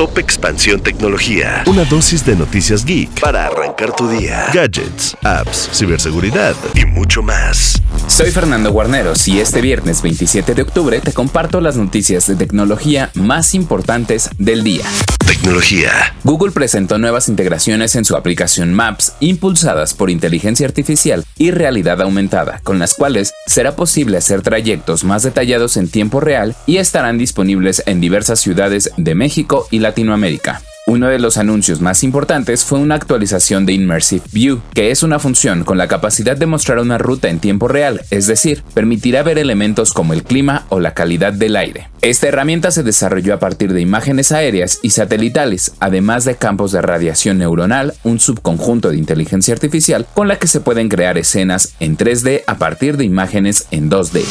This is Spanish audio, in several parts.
Top Expansión Tecnología. Una dosis de noticias geek para arrancar tu día. Gadgets, apps, ciberseguridad y mucho más. Soy Fernando Guarneros y este viernes 27 de octubre te comparto las noticias de tecnología más importantes del día. Tecnología. Google presentó nuevas integraciones en su aplicación Maps impulsadas por inteligencia artificial y realidad aumentada, con las cuales será posible hacer trayectos más detallados en tiempo real y estarán disponibles en diversas ciudades de México y Latinoamérica. Uno de los anuncios más importantes fue una actualización de Immersive View, que es una función con la capacidad de mostrar una ruta en tiempo real, es decir, permitirá ver elementos como el clima o la calidad del aire. Esta herramienta se desarrolló a partir de imágenes aéreas y satelitales, además de campos de radiación neuronal, un subconjunto de inteligencia artificial con la que se pueden crear escenas en 3D a partir de imágenes en 2D.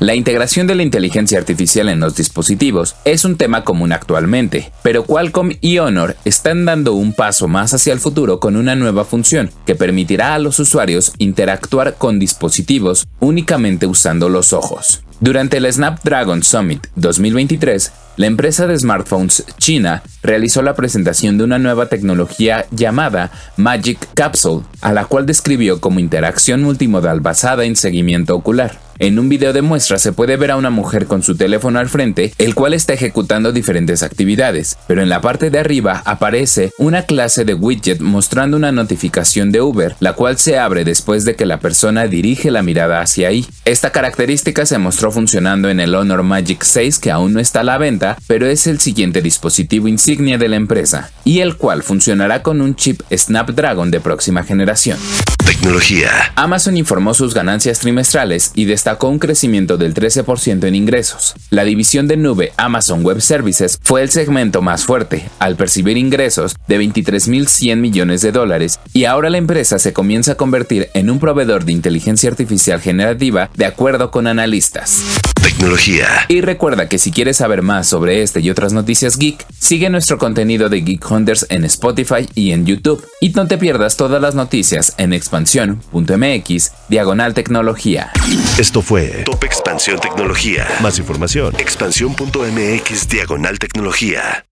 La integración de la inteligencia artificial en los dispositivos es un tema común actualmente, pero Qualcomm y Honor están dando un paso más hacia el futuro con una nueva función que permitirá a los usuarios interactuar con dispositivos únicamente usando los ojos. Durante el Snapdragon Summit 2023, la empresa de smartphones china realizó la presentación de una nueva tecnología llamada Magic Capsule, a la cual describió como interacción multimodal basada en seguimiento ocular. En un video de muestra se puede ver a una mujer con su teléfono al frente, el cual está ejecutando diferentes actividades, pero en la parte de arriba aparece una clase de widget mostrando una notificación de Uber, la cual se abre después de que la persona dirige la mirada hacia ahí. Esta característica se mostró funcionando en el Honor Magic 6 que aún no está a la venta, pero es el siguiente dispositivo insignia de la empresa, y el cual funcionará con un chip Snapdragon de próxima generación. Tecnología. Amazon informó sus ganancias trimestrales y destacó un crecimiento del 13% en ingresos. La división de nube Amazon Web Services fue el segmento más fuerte, al percibir ingresos de 23.100 millones de dólares, y ahora la empresa se comienza a convertir en un proveedor de inteligencia artificial generativa de acuerdo con analistas. Tecnología. Y recuerda que si quieres saber más sobre este y otras noticias geek, sigue nuestro contenido de Geek Hunters en Spotify y en YouTube. Y no te pierdas todas las noticias en expansión.mx, diagonal tecnología. Esto fue Top Expansión Tecnología. Más información, expansión.mx, diagonal tecnología.